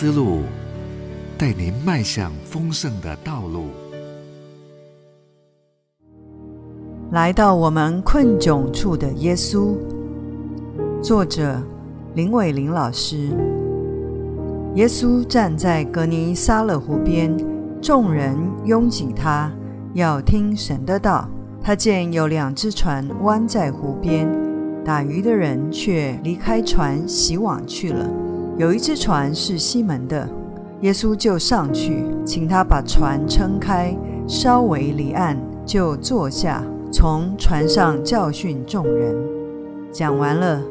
思路，带您迈向丰盛的道路。来到我们困窘处的耶稣，作者林伟林老师。耶稣站在格尼撒勒湖边，众人拥挤他，要听神的道。他见有两只船弯在湖边，打鱼的人却离开船洗网去了。有一只船是西门的，耶稣就上去，请他把船撑开，稍微离岸，就坐下，从船上教训众人。讲完了，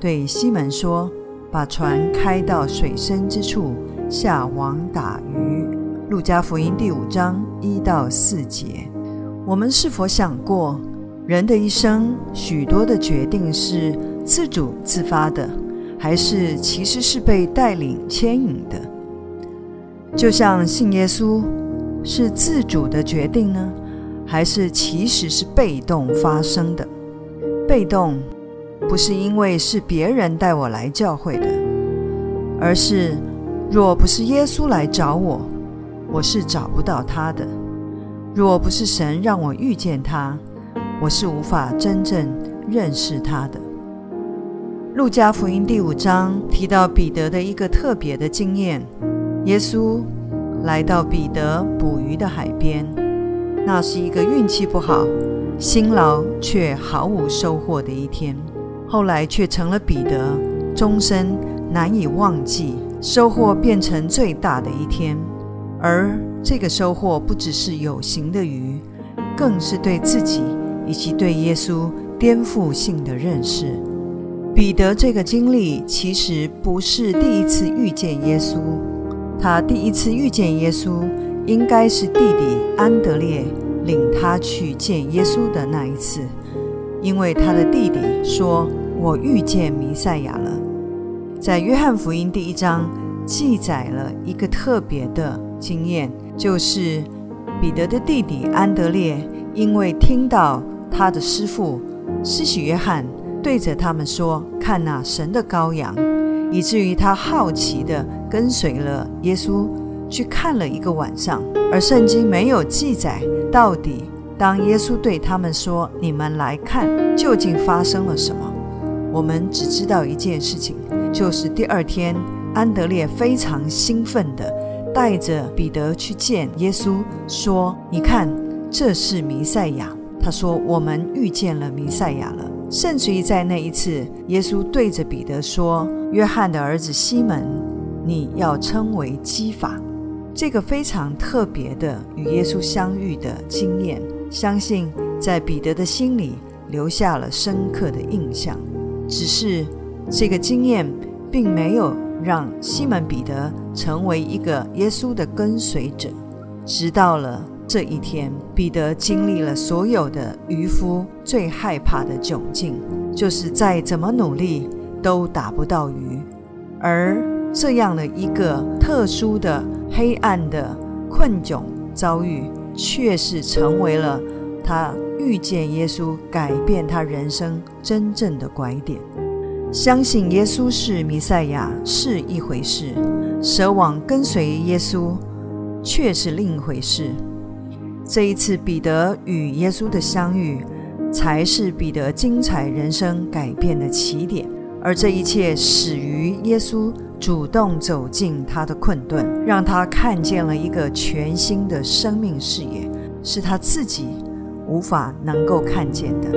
对西门说。把船开到水深之处，下网打鱼。路加福音第五章一到四节。我们是否想过，人的一生许多的决定是自主自发的，还是其实是被带领牵引的？就像信耶稣，是自主的决定呢，还是其实是被动发生的？被动。不是因为是别人带我来教会的，而是若不是耶稣来找我，我是找不到他的；若不是神让我遇见他，我是无法真正认识他的。路加福音第五章提到彼得的一个特别的经验：耶稣来到彼得捕鱼的海边，那是一个运气不好、辛劳却毫无收获的一天。后来却成了彼得终身难以忘记收获变成最大的一天，而这个收获不只是有形的鱼，更是对自己以及对耶稣颠覆性的认识。彼得这个经历其实不是第一次遇见耶稣，他第一次遇见耶稣应该是弟弟安德烈领他去见耶稣的那一次。因为他的弟弟说：“我遇见弥赛亚了。”在约翰福音第一章记载了一个特别的经验，就是彼得的弟弟安德烈，因为听到他的师父施洗约翰对着他们说：“看那神的羔羊”，以至于他好奇地跟随了耶稣去看了一个晚上，而圣经没有记载到底。当耶稣对他们说：“你们来看，究竟发生了什么？”我们只知道一件事情，就是第二天，安德烈非常兴奋地带着彼得去见耶稣，说：“你看，这是弥赛亚。”他说：“我们遇见了弥赛亚了。”甚至于在那一次，耶稣对着彼得说：“约翰的儿子西门，你要称为基法。”这个非常特别的与耶稣相遇的经验。相信在彼得的心里留下了深刻的印象，只是这个经验并没有让西门彼得成为一个耶稣的跟随者。直到了这一天，彼得经历了所有的渔夫最害怕的窘境，就是再怎么努力都打不到鱼，而这样的一个特殊的黑暗的困窘遭遇。却是成为了他遇见耶稣、改变他人生真正的拐点。相信耶稣是弥赛亚是一回事，舍往跟随耶稣却是另一回事。这一次彼得与耶稣的相遇，才是彼得精彩人生改变的起点。而这一切始于耶稣主动走进他的困顿，让他看见了一个全新的生命视野，是他自己无法能够看见的。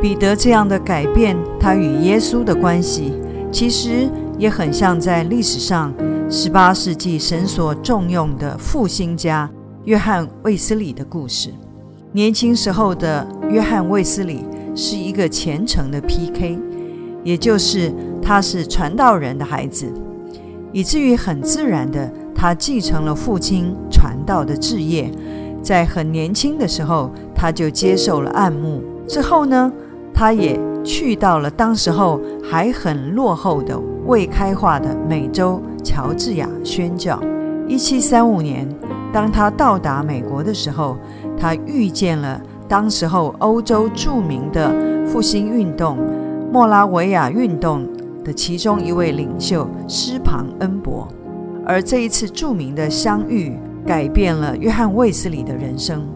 彼得这样的改变，他与耶稣的关系，其实也很像在历史上十八世纪神所重用的复兴家约翰卫斯理的故事。年轻时候的约翰卫斯理是一个虔诚的 P.K。也就是他是传道人的孩子，以至于很自然的，他继承了父亲传道的志业。在很年轻的时候，他就接受了按牧。之后呢，他也去到了当时候还很落后的未开化的美洲乔治亚宣教。一七三五年，当他到达美国的时候，他遇见了当时候欧洲著名的复兴运动。莫拉维亚运动的其中一位领袖施庞恩伯，而这一次著名的相遇，改变了约翰卫斯理的人生。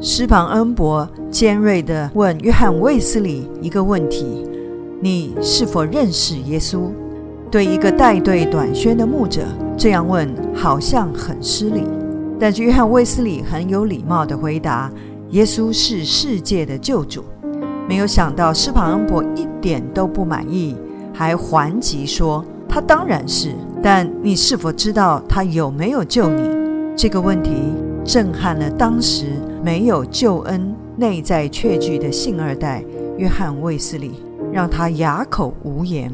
施庞恩伯尖锐地问约翰卫斯理一个问题：“你是否认识耶稣？”对一个带队短宣的牧者这样问，好像很失礼。但是约翰卫斯理很有礼貌地回答：“耶稣是世界的救主。”没有想到斯庞恩伯一点都不满意，还还击说：“他当然是。”但你是否知道他有没有救你？这个问题震撼了当时没有救恩、内在确据的信二代约翰·卫斯理，让他哑口无言。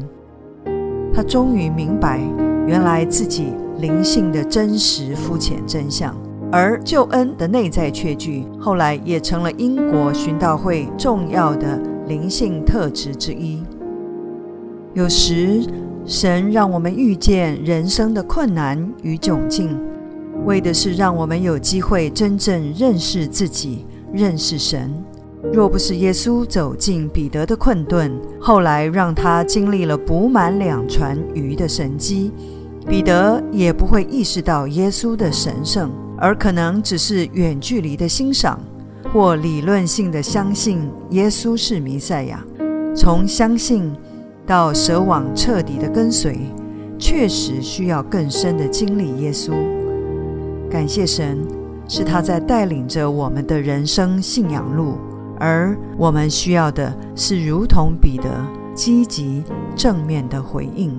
他终于明白，原来自己灵性的真实肤浅真相，而救恩的内在确据，后来也成了英国寻道会重要的灵性特质之一。有时。神让我们遇见人生的困难与窘境，为的是让我们有机会真正认识自己、认识神。若不是耶稣走进彼得的困顿，后来让他经历了补满两船鱼的神迹，彼得也不会意识到耶稣的神圣，而可能只是远距离的欣赏或理论性的相信耶稣是弥赛亚。从相信。到舍往彻底的跟随，确实需要更深的经历耶稣。感谢神，是他在带领着我们的人生信仰路，而我们需要的是如同彼得积极正面的回应。